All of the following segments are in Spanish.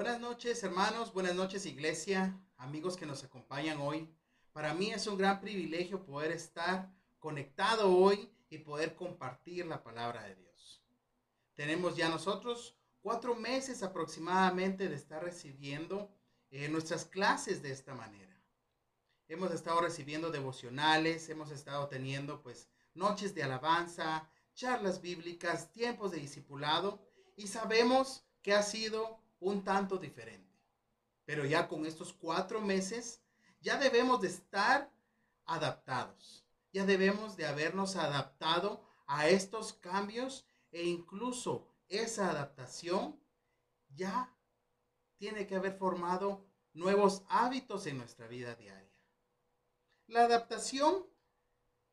Buenas noches hermanos, buenas noches iglesia, amigos que nos acompañan hoy. Para mí es un gran privilegio poder estar conectado hoy y poder compartir la palabra de Dios. Tenemos ya nosotros cuatro meses aproximadamente de estar recibiendo eh, nuestras clases de esta manera. Hemos estado recibiendo devocionales, hemos estado teniendo pues noches de alabanza, charlas bíblicas, tiempos de discipulado y sabemos que ha sido un tanto diferente. Pero ya con estos cuatro meses ya debemos de estar adaptados. Ya debemos de habernos adaptado a estos cambios e incluso esa adaptación ya tiene que haber formado nuevos hábitos en nuestra vida diaria. La adaptación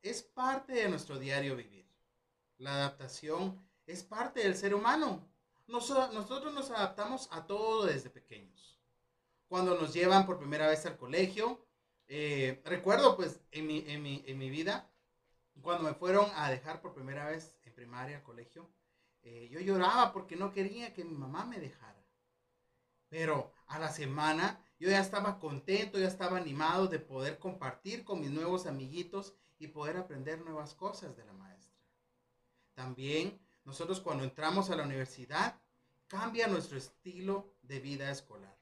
es parte de nuestro diario vivir. La adaptación es parte del ser humano. Nosotros nos adaptamos a todo desde pequeños. Cuando nos llevan por primera vez al colegio, eh, recuerdo pues en mi, en, mi, en mi vida, cuando me fueron a dejar por primera vez en primaria al colegio, eh, yo lloraba porque no quería que mi mamá me dejara. Pero a la semana yo ya estaba contento, ya estaba animado de poder compartir con mis nuevos amiguitos y poder aprender nuevas cosas de la maestra. También nosotros cuando entramos a la universidad cambia nuestro estilo de vida escolar.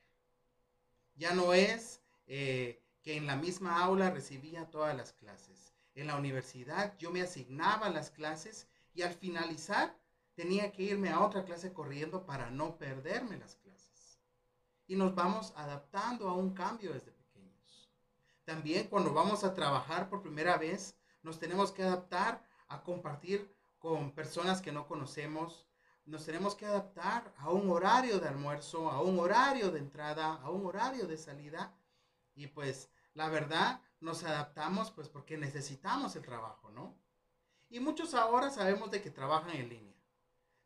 Ya no es eh, que en la misma aula recibía todas las clases. En la universidad yo me asignaba las clases y al finalizar tenía que irme a otra clase corriendo para no perderme las clases. Y nos vamos adaptando a un cambio desde pequeños. También cuando vamos a trabajar por primera vez, nos tenemos que adaptar a compartir con personas que no conocemos. Nos tenemos que adaptar a un horario de almuerzo, a un horario de entrada, a un horario de salida. Y pues la verdad nos adaptamos pues porque necesitamos el trabajo, ¿no? Y muchos ahora sabemos de que trabajan en línea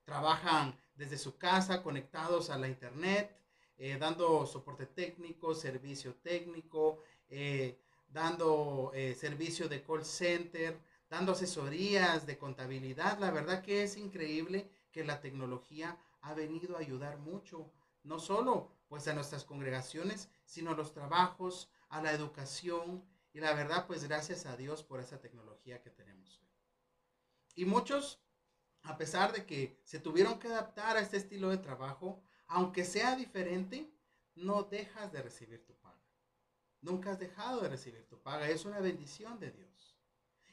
trabajan desde su casa conectados a la internet, eh, dando soporte técnico, servicio técnico, eh, dando eh, servicio de call center, dando asesorías de contabilidad. La verdad que es increíble que la tecnología ha venido a ayudar mucho, no solo pues a nuestras congregaciones, sino a los trabajos, a la educación y la verdad pues gracias a Dios por esa tecnología que tenemos hoy. Y muchos a pesar de que se tuvieron que adaptar a este estilo de trabajo, aunque sea diferente, no dejas de recibir tu paga. Nunca has dejado de recibir tu paga. Es una bendición de Dios.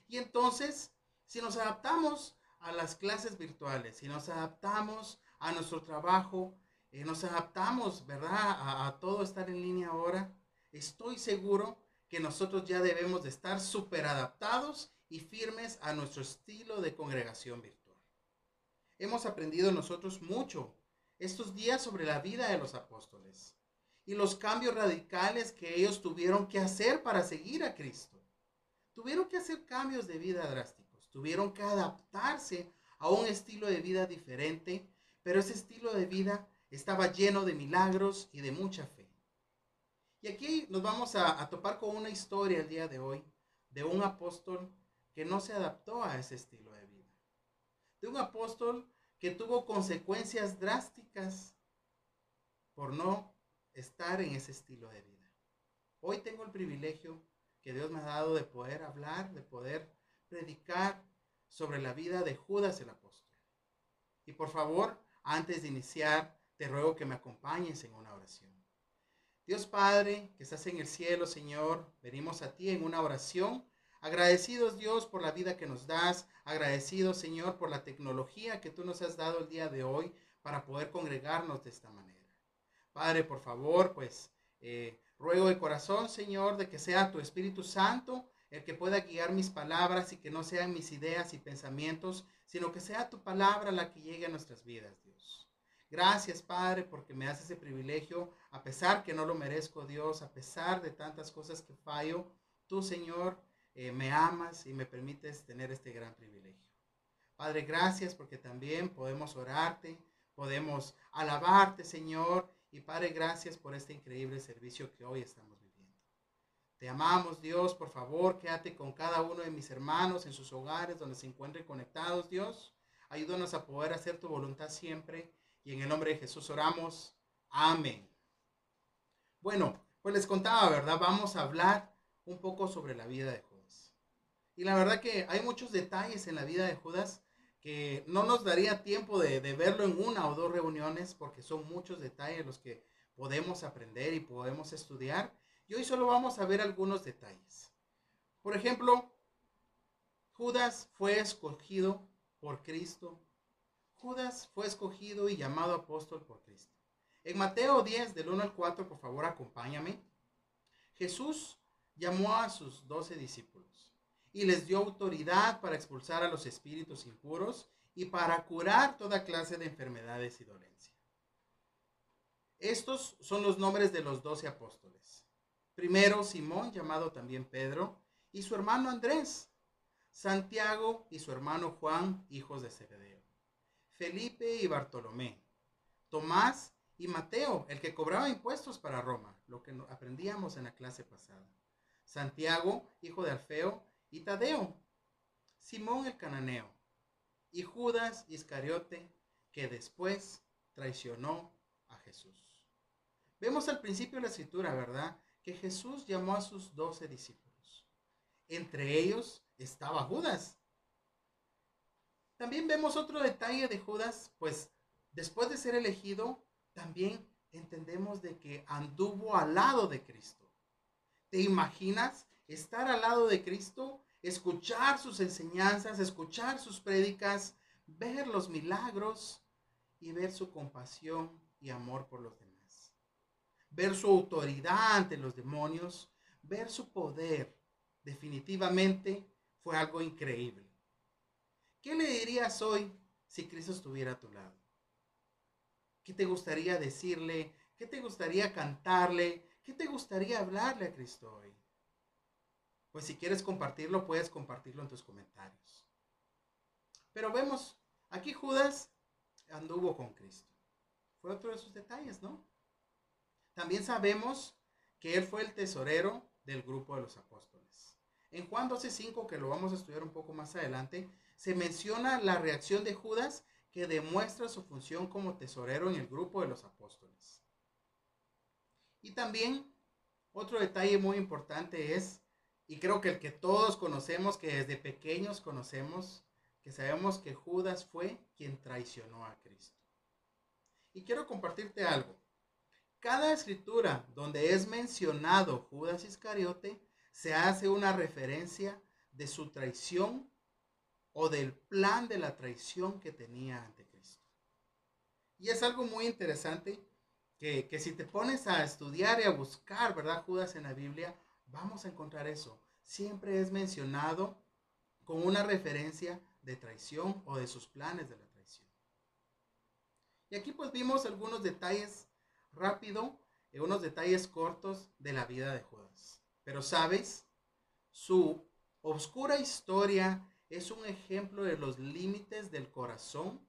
Y entonces, si nos adaptamos a las clases virtuales, si nos adaptamos a nuestro trabajo, eh, nos adaptamos, ¿verdad? A, a, todo estar en línea ahora, estoy seguro que nosotros ya debemos de estar súper adaptados y firmes a nuestro estilo de congregación virtual hemos aprendido nosotros mucho estos días sobre la vida de los apóstoles y los cambios radicales que ellos tuvieron que hacer para seguir a Cristo. Tuvieron que hacer cambios de vida drásticos, tuvieron que adaptarse a un estilo de vida diferente, pero ese estilo de vida estaba lleno de milagros y de mucha fe. Y aquí nos vamos a, a topar con una historia el día de hoy de un apóstol que no se adaptó a ese estilo de vida de un apóstol que tuvo consecuencias drásticas por no estar en ese estilo de vida. Hoy tengo el privilegio que Dios me ha dado de poder hablar, de poder predicar sobre la vida de Judas el apóstol. Y por favor, antes de iniciar, te ruego que me acompañes en una oración. Dios Padre, que estás en el cielo, Señor, venimos a ti en una oración Agradecidos Dios por la vida que nos das, agradecidos Señor por la tecnología que tú nos has dado el día de hoy para poder congregarnos de esta manera. Padre, por favor, pues eh, ruego de corazón Señor de que sea tu Espíritu Santo el que pueda guiar mis palabras y que no sean mis ideas y pensamientos, sino que sea tu palabra la que llegue a nuestras vidas, Dios. Gracias, Padre, porque me das ese privilegio, a pesar que no lo merezco, Dios, a pesar de tantas cosas que fallo, tú, Señor, eh, me amas y me permites tener este gran privilegio. Padre, gracias porque también podemos orarte, podemos alabarte, Señor. Y Padre, gracias por este increíble servicio que hoy estamos viviendo. Te amamos, Dios. Por favor, quédate con cada uno de mis hermanos en sus hogares donde se encuentren conectados, Dios. Ayúdanos a poder hacer tu voluntad siempre. Y en el nombre de Jesús oramos. Amén. Bueno, pues les contaba, ¿verdad? Vamos a hablar un poco sobre la vida de Judas. Y la verdad que hay muchos detalles en la vida de Judas que no nos daría tiempo de, de verlo en una o dos reuniones porque son muchos detalles los que podemos aprender y podemos estudiar. Y hoy solo vamos a ver algunos detalles. Por ejemplo, Judas fue escogido por Cristo. Judas fue escogido y llamado apóstol por Cristo. En Mateo 10, del 1 al 4, por favor, acompáñame. Jesús llamó a sus doce discípulos y les dio autoridad para expulsar a los espíritus impuros y para curar toda clase de enfermedades y dolencias. Estos son los nombres de los doce apóstoles. Primero Simón, llamado también Pedro, y su hermano Andrés, Santiago y su hermano Juan, hijos de Zebedeo, Felipe y Bartolomé, Tomás y Mateo, el que cobraba impuestos para Roma, lo que aprendíamos en la clase pasada, Santiago, hijo de Alfeo, y Tadeo, Simón el cananeo, y Judas Iscariote, que después traicionó a Jesús. Vemos al principio de la escritura, ¿verdad? Que Jesús llamó a sus doce discípulos. Entre ellos estaba Judas. También vemos otro detalle de Judas, pues después de ser elegido, también entendemos de que anduvo al lado de Cristo. ¿Te imaginas estar al lado de Cristo, escuchar sus enseñanzas, escuchar sus prédicas, ver los milagros y ver su compasión y amor por los demás? Ver su autoridad ante los demonios, ver su poder. Definitivamente fue algo increíble. ¿Qué le dirías hoy si Cristo estuviera a tu lado? ¿Qué te gustaría decirle? ¿Qué te gustaría cantarle? ¿Qué te gustaría hablarle a Cristo hoy? Pues si quieres compartirlo, puedes compartirlo en tus comentarios. Pero vemos, aquí Judas anduvo con Cristo. Fue otro de sus detalles, ¿no? También sabemos que él fue el tesorero del grupo de los apóstoles. En Juan 12:5, que lo vamos a estudiar un poco más adelante, se menciona la reacción de Judas que demuestra su función como tesorero en el grupo de los apóstoles. Y también otro detalle muy importante es, y creo que el que todos conocemos, que desde pequeños conocemos, que sabemos que Judas fue quien traicionó a Cristo. Y quiero compartirte algo. Cada escritura donde es mencionado Judas Iscariote se hace una referencia de su traición o del plan de la traición que tenía ante Cristo. Y es algo muy interesante que, que si te pones a estudiar y a buscar, ¿verdad? Judas en la Biblia, vamos a encontrar eso. Siempre es mencionado con una referencia de traición o de sus planes de la traición. Y aquí pues vimos algunos detalles rápido, y unos detalles cortos de la vida de Judas. Pero sabes, su oscura historia es un ejemplo de los límites del corazón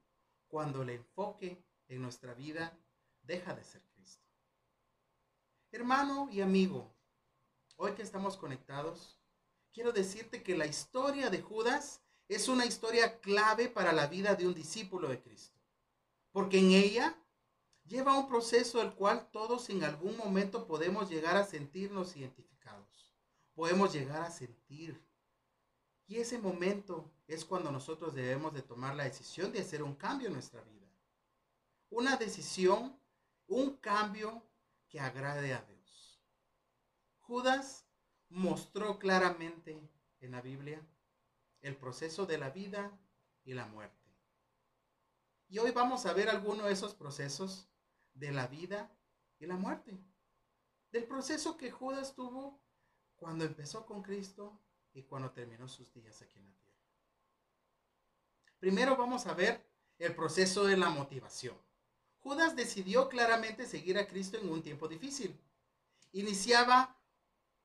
cuando el enfoque en nuestra vida deja de ser Cristo. Hermano y amigo, hoy que estamos conectados, quiero decirte que la historia de Judas es una historia clave para la vida de un discípulo de Cristo, porque en ella lleva un proceso el cual todos en algún momento podemos llegar a sentirnos identificados podemos llegar a sentir. Y ese momento es cuando nosotros debemos de tomar la decisión de hacer un cambio en nuestra vida. Una decisión, un cambio que agrade a Dios. Judas mostró claramente en la Biblia el proceso de la vida y la muerte. Y hoy vamos a ver algunos de esos procesos de la vida y la muerte. Del proceso que Judas tuvo cuando empezó con Cristo y cuando terminó sus días aquí en la tierra. Primero vamos a ver el proceso de la motivación. Judas decidió claramente seguir a Cristo en un tiempo difícil. Iniciaba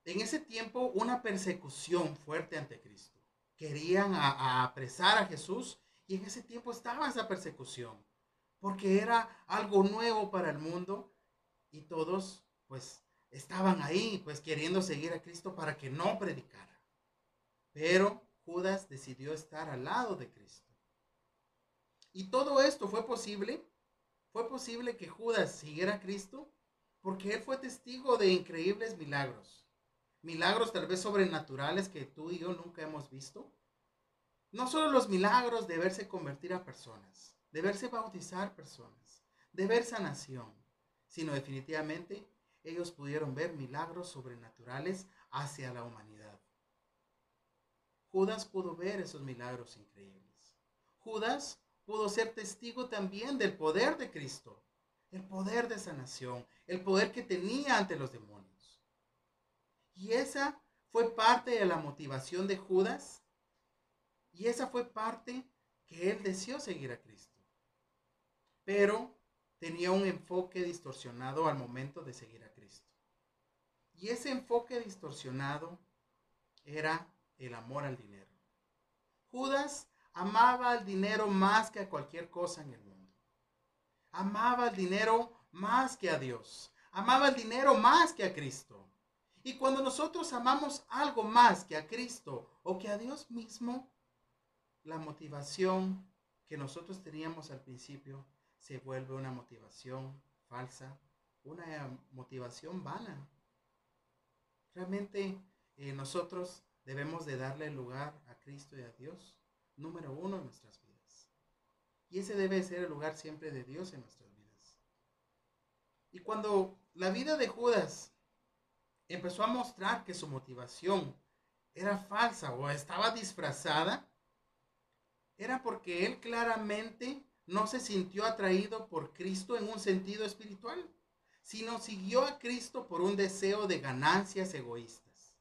en ese tiempo una persecución fuerte ante Cristo. Querían apresar a Jesús y en ese tiempo estaba esa persecución porque era algo nuevo para el mundo y todos pues estaban ahí, pues queriendo seguir a Cristo para que no predicara. Pero Judas decidió estar al lado de Cristo. Y todo esto fue posible. Fue posible que Judas siguiera a Cristo Porque él fue testigo de increíbles milagros. Milagros tal vez sobrenaturales que tú y yo nunca hemos visto. No solo los milagros de verse convertir a personas, de verse bautizar personas, de ver sanación, sino definitivamente ellos pudieron ver milagros sobrenaturales hacia la humanidad. Judas pudo ver esos milagros increíbles. Judas pudo ser testigo también del poder de Cristo, el poder de sanación, el poder que tenía ante los demonios. Y esa fue parte de la motivación de Judas y esa fue parte que él deseó seguir a Cristo. Pero tenía un enfoque distorsionado al momento de seguir a Cristo. Y ese enfoque distorsionado era el amor al dinero. Judas amaba el dinero más que a cualquier cosa en el mundo. Amaba el dinero más que a Dios. Amaba el dinero más que a Cristo. Y cuando nosotros amamos algo más que a Cristo o que a Dios mismo, la motivación que nosotros teníamos al principio se vuelve una motivación falsa, una motivación vana. Realmente eh, nosotros debemos de darle lugar a Cristo y a Dios número uno en nuestras vidas. Y ese debe ser el lugar siempre de Dios en nuestras vidas. Y cuando la vida de Judas empezó a mostrar que su motivación era falsa o estaba disfrazada, era porque él claramente no se sintió atraído por Cristo en un sentido espiritual, sino siguió a Cristo por un deseo de ganancias egoístas.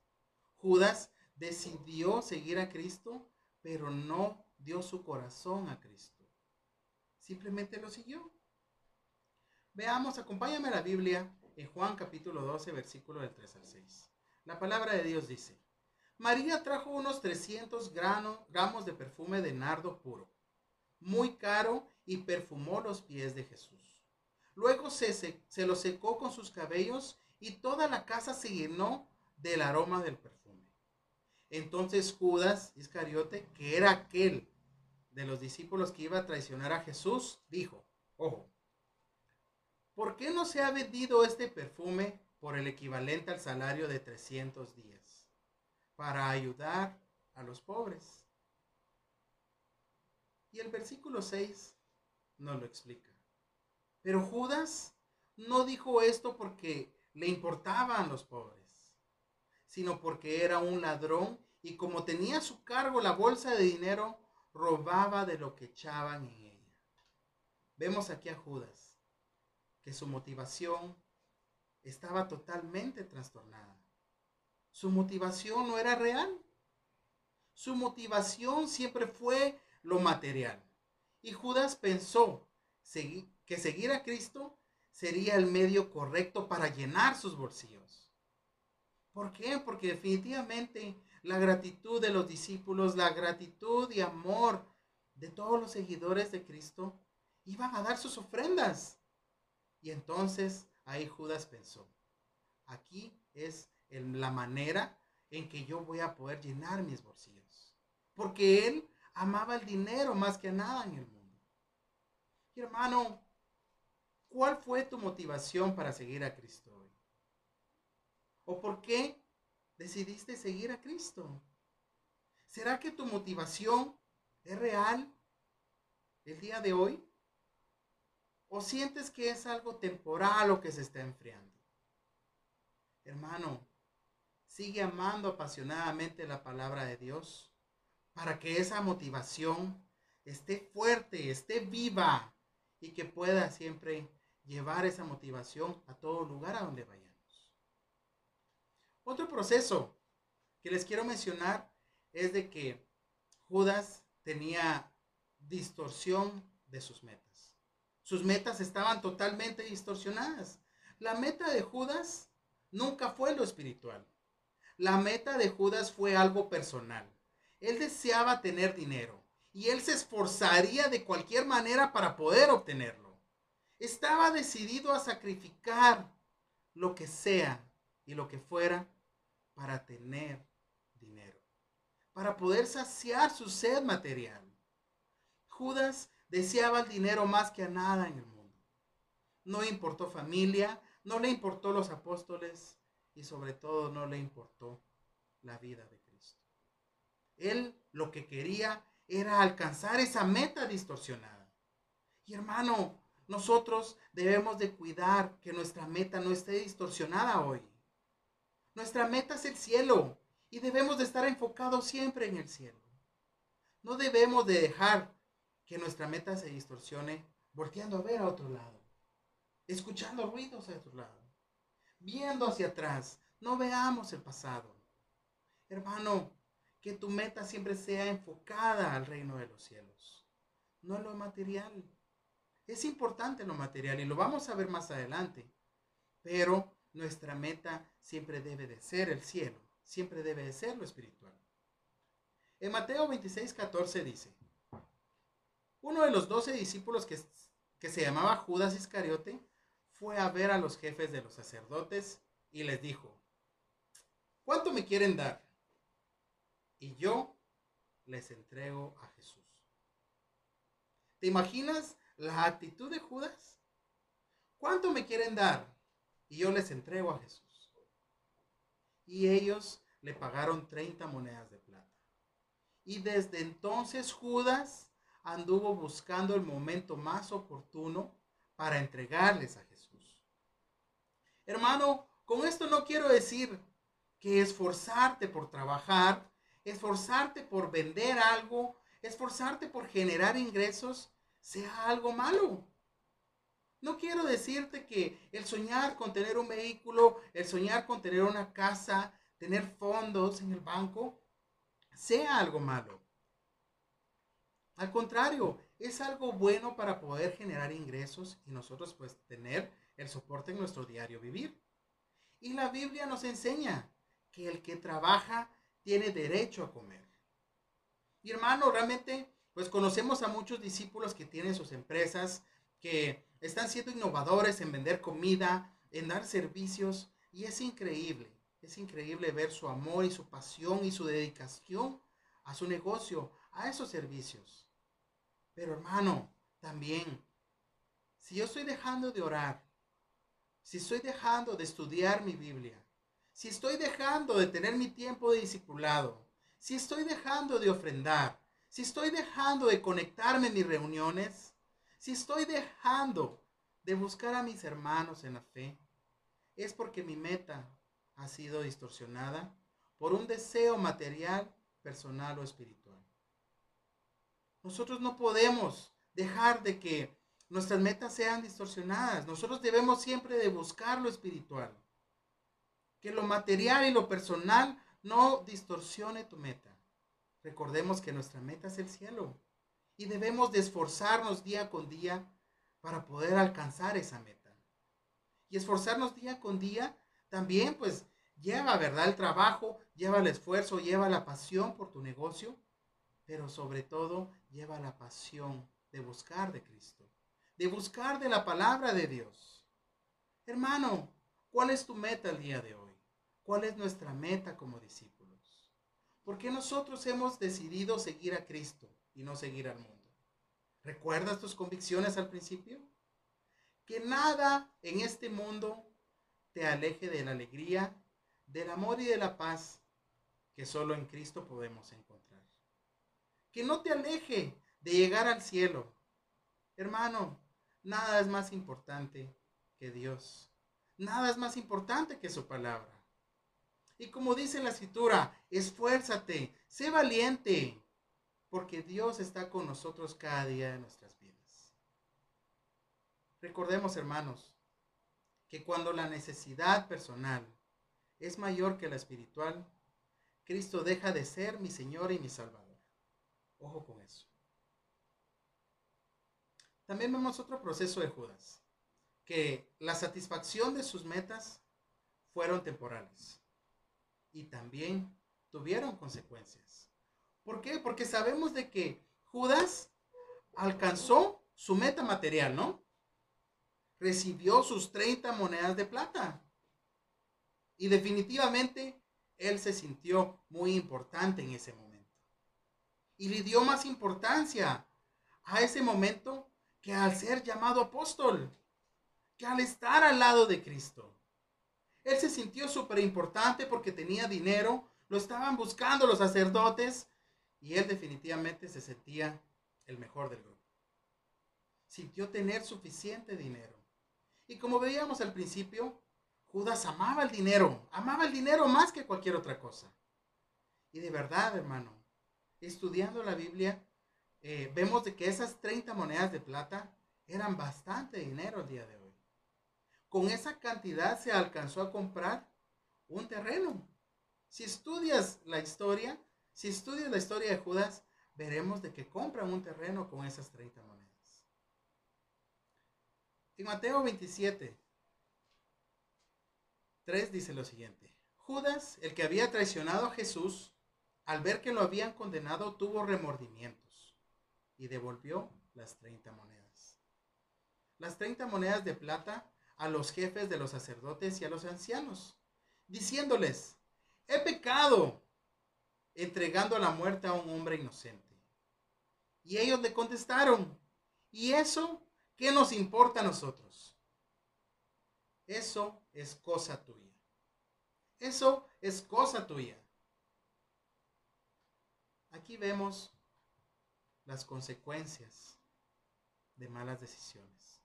Judas decidió seguir a Cristo pero no dio su corazón a Cristo. Simplemente lo siguió. Veamos, acompáñame a la Biblia en Juan capítulo 12, versículo del 3 al 6. La palabra de Dios dice, María trajo unos 300 gramos de perfume de nardo puro, muy caro, y perfumó los pies de Jesús. Luego se, se lo secó con sus cabellos y toda la casa se llenó del aroma del perfume. Entonces Judas Iscariote, que era aquel de los discípulos que iba a traicionar a Jesús, dijo, ojo, ¿por qué no se ha vendido este perfume por el equivalente al salario de 300 días para ayudar a los pobres? Y el versículo 6 nos lo explica. Pero Judas no dijo esto porque le importaban los pobres sino porque era un ladrón y como tenía a su cargo la bolsa de dinero, robaba de lo que echaban en ella. Vemos aquí a Judas, que su motivación estaba totalmente trastornada. Su motivación no era real. Su motivación siempre fue lo material. Y Judas pensó que seguir a Cristo sería el medio correcto para llenar sus bolsillos. ¿Por qué? Porque definitivamente la gratitud de los discípulos, la gratitud y amor de todos los seguidores de Cristo iban a dar sus ofrendas. Y entonces ahí Judas pensó, aquí es la manera en que yo voy a poder llenar mis bolsillos. Porque él amaba el dinero más que nada en el mundo. Y hermano, ¿cuál fue tu motivación para seguir a Cristo hoy? ¿O por qué decidiste seguir a Cristo? ¿Será que tu motivación es real el día de hoy? ¿O sientes que es algo temporal o que se está enfriando? Hermano, sigue amando apasionadamente la palabra de Dios para que esa motivación esté fuerte, esté viva y que pueda siempre llevar esa motivación a todo lugar a donde vaya. Otro proceso que les quiero mencionar es de que Judas tenía distorsión de sus metas. Sus metas estaban totalmente distorsionadas. La meta de Judas nunca fue lo espiritual. La meta de Judas fue algo personal. Él deseaba tener dinero y él se esforzaría de cualquier manera para poder obtenerlo. Estaba decidido a sacrificar lo que sea y lo que fuera para tener dinero, para poder saciar su sed material. Judas deseaba el dinero más que a nada en el mundo. No importó familia, No le importó los apóstoles y sobre todo no le importó la vida de Cristo. Él lo que quería era alcanzar esa meta distorsionada. Y hermano, nosotros debemos de cuidar que nuestra meta no esté distorsionada hoy. Nuestra meta es el cielo y debemos de estar enfocados siempre en el cielo. No debemos de dejar que nuestra meta se distorsione volteando a ver a otro lado, escuchando ruidos a otro lado, viendo hacia atrás. No veamos el pasado. Hermano, que tu meta siempre sea enfocada al reino de los cielos, no lo material. Es importante lo material y lo vamos a ver más adelante, pero nuestra meta siempre debe de ser el cielo, siempre debe de ser lo espiritual. En Mateo 26, 14 dice, uno de los doce discípulos que, se llamaba Judas Iscariote fue a ver a los jefes de los sacerdotes y les dijo, ¿cuánto me quieren dar? y yo les entrego a Jesús. ¿Te imaginas la actitud de Judas? ¿Cuánto me quieren dar? Y yo les entrego a Jesús. Y ellos le pagaron 30 monedas de plata. Y desde entonces Judas anduvo buscando el momento más oportuno para entregarles a Jesús. Hermano, con esto no quiero decir que esforzarte por trabajar esforzarte por vender algo, esforzarte por generar ingresos, sea algo malo. No quiero decirte que el soñar con tener un vehículo, el soñar con tener una casa, tener fondos en el banco, sea algo malo. Al contrario, es algo bueno para poder generar ingresos y nosotros pues tener el soporte en nuestro diario vivir. Y la Biblia nos enseña que el que trabaja tiene derecho a comer. Y hermano, realmente, pues conocemos a muchos discípulos que tienen sus empresas, que están siendo innovadores en vender comida, en dar servicios, y es increíble, es increíble ver su amor y su pasión y su dedicación a su negocio, a esos servicios. Pero hermano, también, si yo estoy dejando de orar, si estoy dejando de estudiar mi Biblia, si estoy dejando de tener mi tiempo de discipulado, si estoy dejando de ofrendar, si estoy dejando de conectarme en mis reuniones, si estoy dejando de buscar a mis hermanos en la fe, es porque mi meta ha sido distorsionada por un deseo material, personal o espiritual. Nosotros no podemos dejar de que nuestras metas sean distorsionadas. Nosotros debemos siempre de buscar lo espiritual que lo material y lo personal no distorsione tu meta. Recordemos que nuestra meta es el cielo y debemos de esforzarnos día con día para poder alcanzar esa meta. Y esforzarnos día con día también pues lleva, ¿verdad? El trabajo, lleva el esfuerzo, lleva la pasión por tu negocio, pero sobre todo lleva la pasión de buscar de Cristo, de buscar de la palabra de Dios. Hermano, ¿cuál es tu meta el día de hoy? ¿Cuál es nuestra meta como discípulos? ¿Por qué nosotros hemos decidido seguir a Cristo y no seguir al mundo? ¿Recuerdas tus convicciones al principio? Que nada en este mundo te aleje de la alegría, del amor y de la paz que solo en Cristo podemos encontrar. Que no te aleje de llegar al cielo. Hermano, nada es más importante que Dios. Nada es más importante que su palabra. Y como dice la escritura, esfuérzate, sé valiente, porque Dios está con nosotros cada día de nuestras vidas. Recordemos, hermanos, que cuando la necesidad personal es mayor que la espiritual, Cristo deja de ser mi Señor y mi Salvador. Ojo con eso. También vemos otro proceso de Judas, que la satisfacción de sus metas fueron temporales y también tuvieron consecuencias. ¿Por qué? Porque sabemos de que Judas alcanzó su meta material, ¿no? Recibió sus 30 monedas de plata. Y definitivamente él se sintió muy importante en ese momento. Y le dio más importancia a ese momento que al ser llamado apóstol que al estar al lado de Cristo. Él se sintió súper importante porque tenía dinero, lo estaban buscando los sacerdotes y él definitivamente se sentía el mejor del grupo. Sintió tener suficiente dinero. Y como veíamos al principio, Judas amaba el dinero, amaba el dinero más que cualquier otra cosa. Y de verdad, hermano, estudiando la Biblia, eh, vemos de que esas 30 monedas de plata eran bastante dinero el día de hoy. Con esa cantidad se alcanzó a comprar un terreno. Si estudias la historia, si estudias la historia de Judas, veremos de que compran un terreno con esas 30 monedas. En Mateo 27, 3 dice lo siguiente. Judas, el que había traicionado a Jesús, al ver que lo habían condenado, tuvo remordimientos y devolvió las 30 monedas. Las 30 monedas de plata a los jefes de los sacerdotes y a los ancianos, diciéndoles, he pecado entregando a la muerte a un hombre inocente. Y ellos le contestaron, ¿y eso qué nos importa a nosotros? Eso es cosa tuya. Eso es cosa tuya. Aquí vemos las consecuencias de malas decisiones.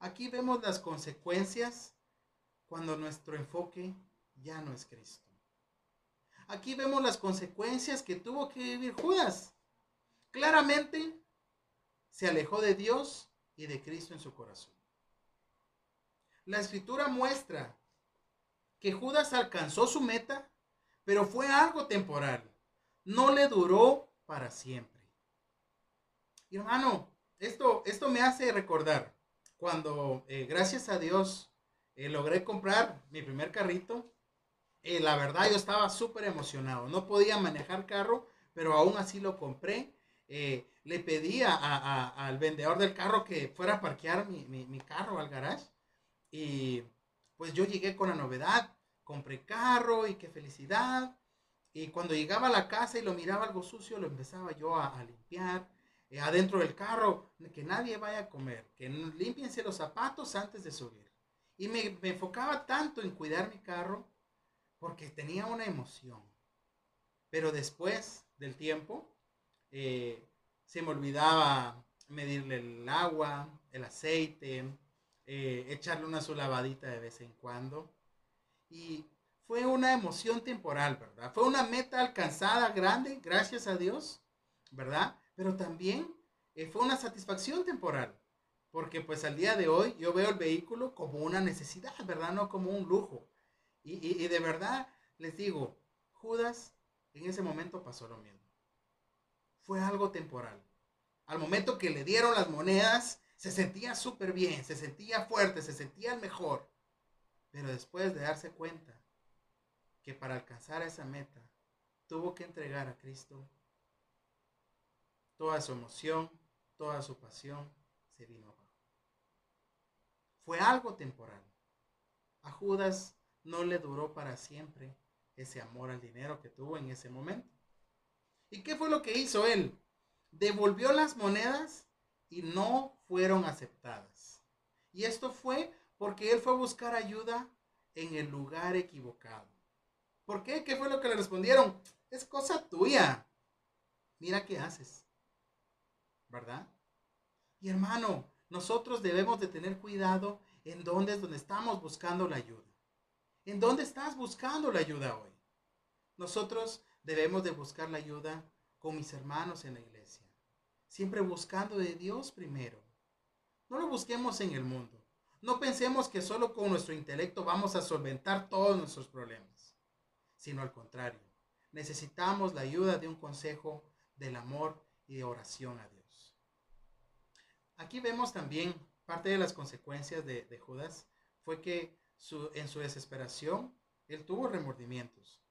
Aquí vemos las consecuencias cuando nuestro enfoque ya no es Cristo. Aquí vemos las consecuencias que tuvo que vivir Judas. Claramente se alejó de Dios y de Cristo en su corazón. La escritura muestra que Judas alcanzó su meta, pero fue algo temporal. No le duró para siempre. Hermano, esto, esto me hace recordar cuando, eh, gracias a Dios, eh, logré comprar mi primer carrito eh, la verdad yo estaba súper emocionado. No podía manejar carro, pero aún así lo compré. Eh, le pedí al vendedor del carro que fuera a parquear mi, carro al garage. Y pues yo llegué con la novedad. Compré carro y qué felicidad. Y cuando llegaba a la casa y lo miraba algo sucio, lo empezaba yo a, limpiar. Eh, adentro del carro, que nadie vaya a comer, que limpiense los zapatos antes de subir. Y me, me enfocaba tanto en cuidar mi carro porque tenía una emoción. Pero después del tiempo, eh, se me olvidaba medirle el agua, el aceite, eh, echarle una su lavadita de vez en cuando. Y fue una emoción temporal, ¿verdad? Fue una meta alcanzada grande, gracias a Dios, ¿verdad? Pero también eh, fue una satisfacción temporal. Porque pues al día de hoy yo veo el vehículo como una necesidad, ¿verdad? No como un lujo. Y, de verdad les digo, Judas en ese momento pasó lo mismo. Fue algo temporal. Al momento que le dieron las monedas, se sentía súper bien, se sentía fuerte, se sentía el mejor. Pero después de darse cuenta que para alcanzar esa meta tuvo que entregar a Cristo, toda su emoción, toda su pasión se vino abajo. Fue algo temporal. A Judas no le duró para siempre ese amor al dinero que tuvo en ese momento. ¿Y qué fue lo que hizo él? Devolvió las monedas y no fueron aceptadas. Y esto fue porque él fue a buscar ayuda en el lugar equivocado. ¿Por qué? ¿Qué fue lo que le respondieron? Es cosa tuya. Mira qué haces. ¿Verdad? Y hermano, nosotros debemos de tener cuidado en dónde es donde estamos buscando la ayuda. ¿En dónde estás buscando la ayuda hoy? Nosotros debemos de buscar la ayuda con mis hermanos en la iglesia. Siempre buscando de Dios primero. No lo busquemos en el mundo. No pensemos que solo con nuestro intelecto vamos a solventar todos nuestros problemas. Sino al contrario. Necesitamos la ayuda de un consejo del amor y de oración a Dios. Aquí vemos también parte de las consecuencias de, Judas fue que en su desesperación, él tuvo remordimientos.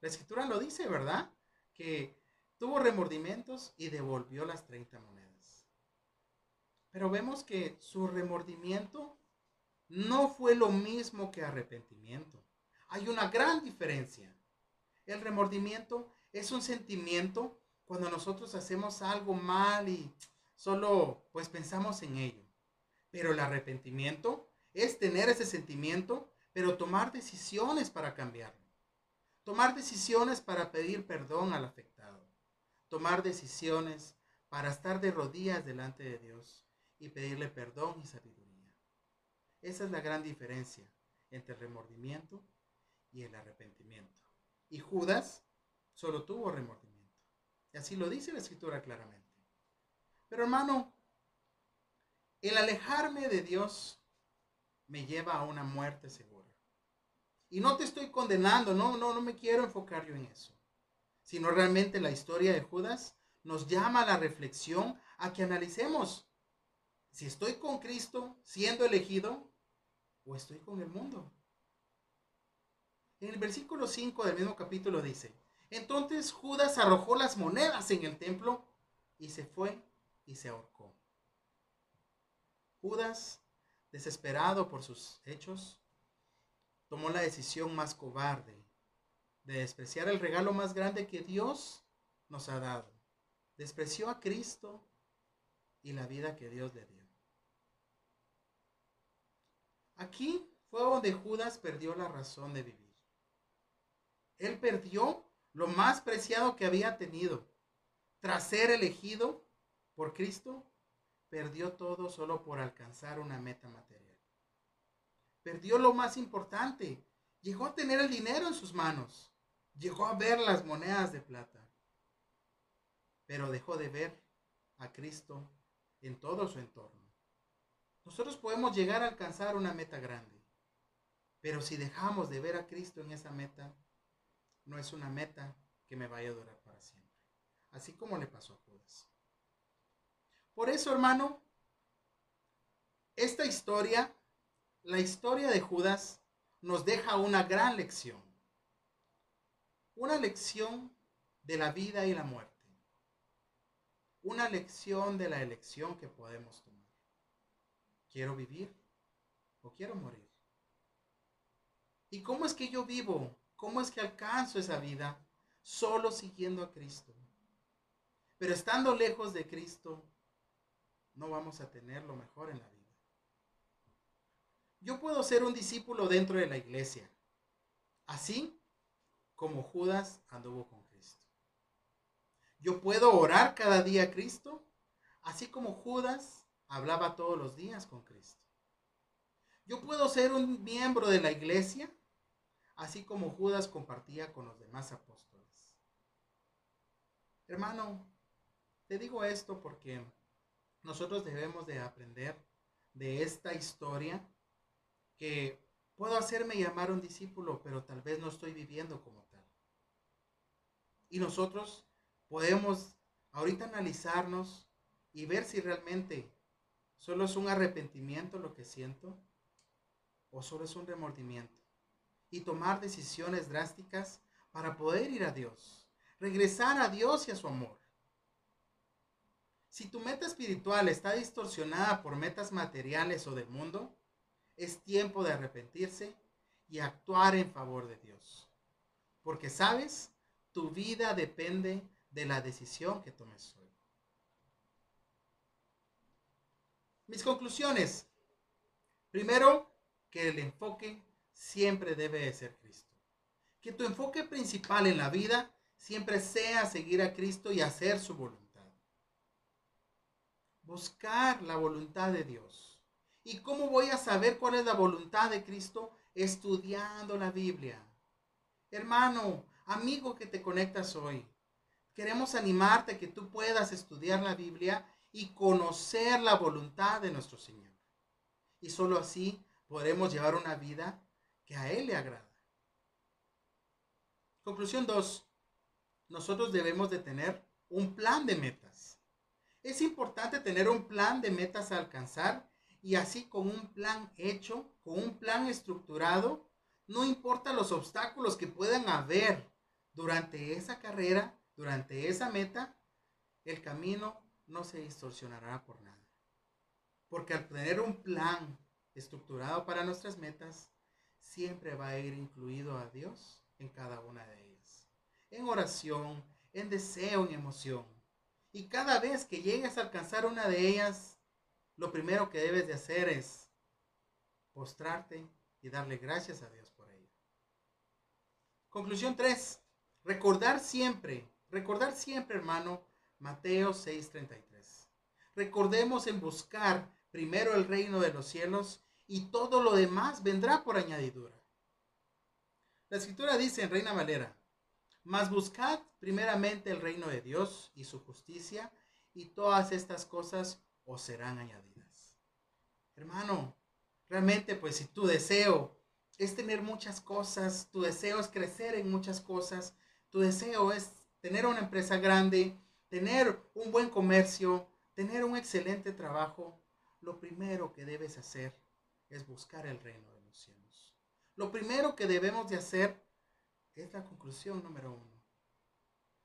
La escritura lo dice, ¿verdad? Que tuvo remordimientos y devolvió las 30 monedas. Pero vemos que su remordimiento no fue lo mismo que arrepentimiento. Hay una gran diferencia. El remordimiento es un sentimiento cuando nosotros hacemos algo mal y solo pues pensamos en ello. Pero el arrepentimiento es tener ese sentimiento, pero tomar decisiones para cambiarlo. Tomar decisiones para pedir perdón al afectado. Tomar decisiones para estar de rodillas delante de Dios y pedirle perdón y sabiduría. Esa es la gran diferencia entre el remordimiento y el arrepentimiento. Y Judas solo tuvo remordimiento. Y así lo dice la escritura claramente. Pero hermano, el alejarme de Dios me lleva a una muerte segura. Y no te estoy condenando, no, no, no me quiero enfocar yo en eso. Sino realmente la historia de Judas nos llama a la reflexión, a que analicemos si estoy con Cristo siendo elegido o estoy con el mundo. En el versículo 5 del mismo capítulo dice, entonces Judas arrojó las monedas en el templo y se fue y se ahorcó. Judas, desesperado por sus hechos, tomó la decisión más cobarde de despreciar el regalo más grande que Dios nos ha dado. Despreció a Cristo y la vida que Dios le dio. Aquí fue donde Judas perdió la razón de vivir. Él perdió lo más preciado que había tenido. Tras ser elegido por Cristo, perdió todo solo por alcanzar una meta material. Perdió lo más importante. Llegó a tener el dinero en sus manos. Llegó a ver las monedas de plata. Pero dejó de ver a Cristo en todo su entorno. Nosotros podemos llegar a alcanzar una meta grande. Pero si dejamos de ver a Cristo en esa meta, no es una meta que me vaya a durar para siempre. Así como le pasó a Judas. Por eso, hermano, esta historia, la historia de Judas, nos deja una gran lección. Una lección de la vida y la muerte. Una lección de la elección que podemos tomar. ¿Quiero vivir o quiero morir? ¿Y cómo es que yo vivo ¿Cómo es que alcanzo esa vida? Solo siguiendo a Cristo. Pero estando lejos de Cristo, no vamos a tener lo mejor en la vida. Yo puedo ser un discípulo dentro de la iglesia, así como Judas anduvo con Cristo. Yo puedo orar cada día a Cristo, así como Judas hablaba todos los días con Cristo. Yo puedo ser un miembro de la iglesia, así como Judas compartía con los demás apóstoles. Hermano, te digo esto porque nosotros debemos de aprender de esta historia que puedo hacerme llamar un discípulo, pero tal vez no estoy viviendo como tal. Y nosotros podemos ahorita analizarnos y ver si realmente solo es un arrepentimiento lo que siento o solo es un remordimiento y tomar decisiones drásticas para poder ir a Dios, regresar a Dios y a su amor. Si tu meta espiritual está distorsionada por metas materiales o del mundo, es tiempo de arrepentirse y actuar en favor de Dios. Porque sabes, tu vida depende de la decisión que tomes hoy. Mis conclusiones. Primero, que el enfoque siempre debe de ser Cristo. Que tu enfoque principal en la vida siempre sea seguir a Cristo y hacer su voluntad. Buscar la voluntad de Dios. ¿Y cómo voy a saber cuál es la voluntad de Cristo? Estudiando la Biblia. Hermano, amigo que te conectas hoy, queremos animarte a que tú puedas estudiar la Biblia y conocer la voluntad de nuestro Señor. Y solo así podremos llevar una vida que a Él le agrada. Conclusión 2. Nosotros debemos de tener un plan de metas. Es importante tener un plan de metas a alcanzar y así con un plan hecho, con un plan estructurado, no importa los obstáculos que puedan haber durante esa carrera, durante esa meta, el camino no se distorsionará por nada. Porque al tener un plan estructurado para nuestras metas, siempre va a ir incluido a Dios en cada una de ellas. En oración, en deseo, en emoción. Y cada vez que llegues a alcanzar una de ellas, lo primero que debes de hacer es postrarte y darle gracias a Dios por ello. Conclusión 3. Recordar siempre, recordar siempre, hermano, Mateo 6:33. Recordemos en buscar primero el reino de los cielos y todo lo demás vendrá por añadidura. La escritura dice en Reina Valera, mas buscad primeramente el reino de Dios y su justicia y todas estas cosas os serán añadidas. Hermano, realmente pues si tu deseo es tener muchas cosas, tu deseo es crecer en muchas cosas, tu deseo es tener una empresa grande, tener un buen comercio, tener un excelente trabajo, lo primero que debes hacer es buscar el reino de los cielos. Lo primero que debemos de hacer es la conclusión número uno.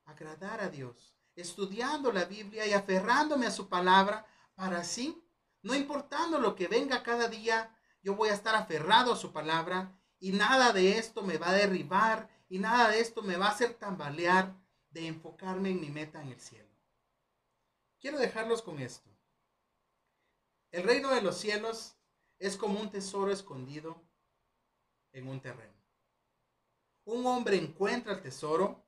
Agradar a Dios, estudiando la Biblia y aferrándome a su palabra para así, no importando lo que venga cada día, yo voy a estar aferrado a su palabra y nada de esto me va a derribar y nada de esto me va a hacer tambalear de enfocarme en mi meta en el cielo. Quiero dejarlos con esto. El reino de los cielos es como un tesoro escondido en un terreno. Un hombre encuentra el tesoro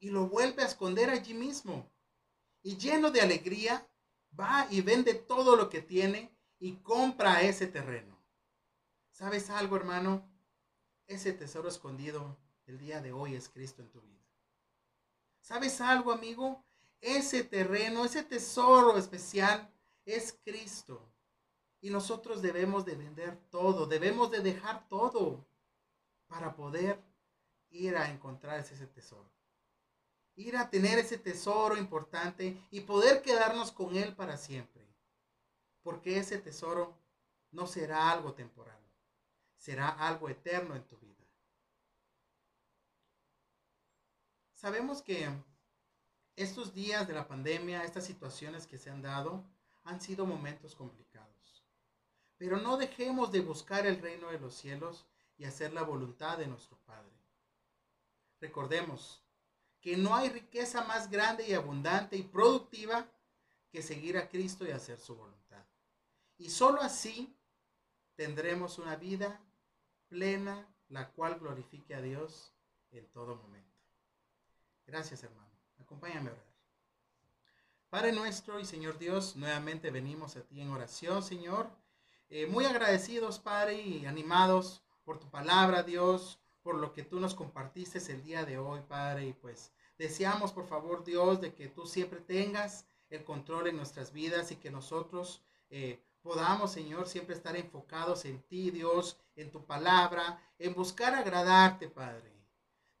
y lo vuelve a esconder allí mismo. Y lleno de alegría, va y vende todo lo que tiene y compra ese terreno. ¿Sabes algo, hermano? Ese tesoro escondido el día de hoy es Cristo en tu vida. ¿Sabes algo, amigo? Ese terreno, ese tesoro especial es Cristo. Y nosotros debemos de vender todo, debemos de dejar todo para poder ir a encontrar ese tesoro. Ir a tener ese tesoro importante y poder quedarnos con él para siempre. Porque ese tesoro no será algo temporal, será algo eterno en tu vida. Sabemos que estos días de la pandemia, estas situaciones que se han dado, han sido momentos complicados. Pero no dejemos de buscar el reino de los cielos y hacer la voluntad de nuestro Padre. Recordemos que no hay riqueza más grande y abundante y productiva que seguir a Cristo y hacer su voluntad. Y sólo así tendremos una vida plena, la cual glorifique a Dios en todo momento. Gracias, hermano. Acompáñame a orar. Padre nuestro y Señor Dios, nuevamente venimos a ti en oración, Señor. Eh, muy agradecidos, Padre, y animados por tu palabra, Dios, por lo que tú nos compartiste el día de hoy, Padre. Y pues deseamos, por favor, Dios, de que tú siempre tengas el control en nuestras vidas y que nosotros eh, podamos, Señor, siempre estar enfocados en ti, Dios, en tu palabra, en buscar agradarte, Padre.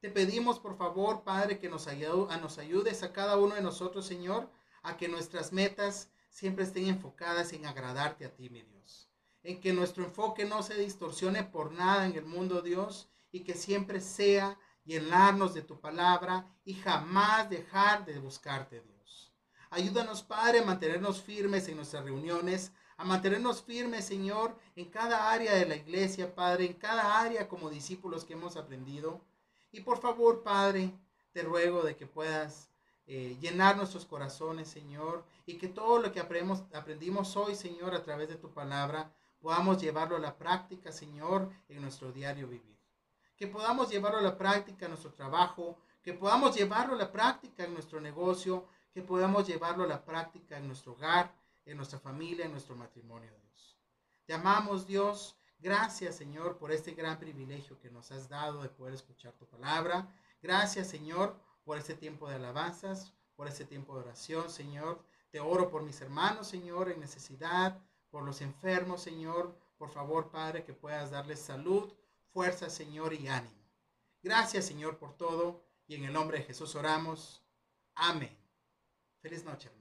Te pedimos, por favor, Padre, que nos, ayude, nos ayudes a cada uno de nosotros, Señor, a que nuestras metas siempre estén enfocadas en agradarte a ti, mi Dios. En que nuestro enfoque no se distorsione por nada en el mundo, Dios, y que siempre sea llenarnos de tu palabra y jamás dejar de buscarte, Dios. Ayúdanos, Padre, a mantenernos firmes en nuestras reuniones, a mantenernos firmes, Señor, en cada área de la iglesia, Padre, en cada área como discípulos que hemos aprendido. Y por favor, Padre, te ruego de que puedas eh, llenar nuestros corazones, Señor, y que todo lo que aprendimos, aprendimos hoy, Señor, a través de tu palabra, podamos llevarlo a la práctica, Señor, en nuestro diario vivir. Que podamos llevarlo a la práctica en nuestro trabajo, que podamos llevarlo a la práctica en nuestro negocio, que podamos llevarlo a la práctica en nuestro hogar, en nuestra familia, en nuestro matrimonio, Dios. Te amamos, Dios, Gracias, Señor, por este gran privilegio que nos has dado de poder escuchar tu palabra. Gracias, Señor, por este tiempo de alabanzas, por este tiempo de oración, Señor. Te oro por mis hermanos, Señor, en necesidad, por los enfermos, Señor. Por favor, Padre, que puedas darles salud, fuerza, Señor, y ánimo. Gracias, Señor, por todo. Y en el nombre de Jesús oramos. Amén. Feliz noche.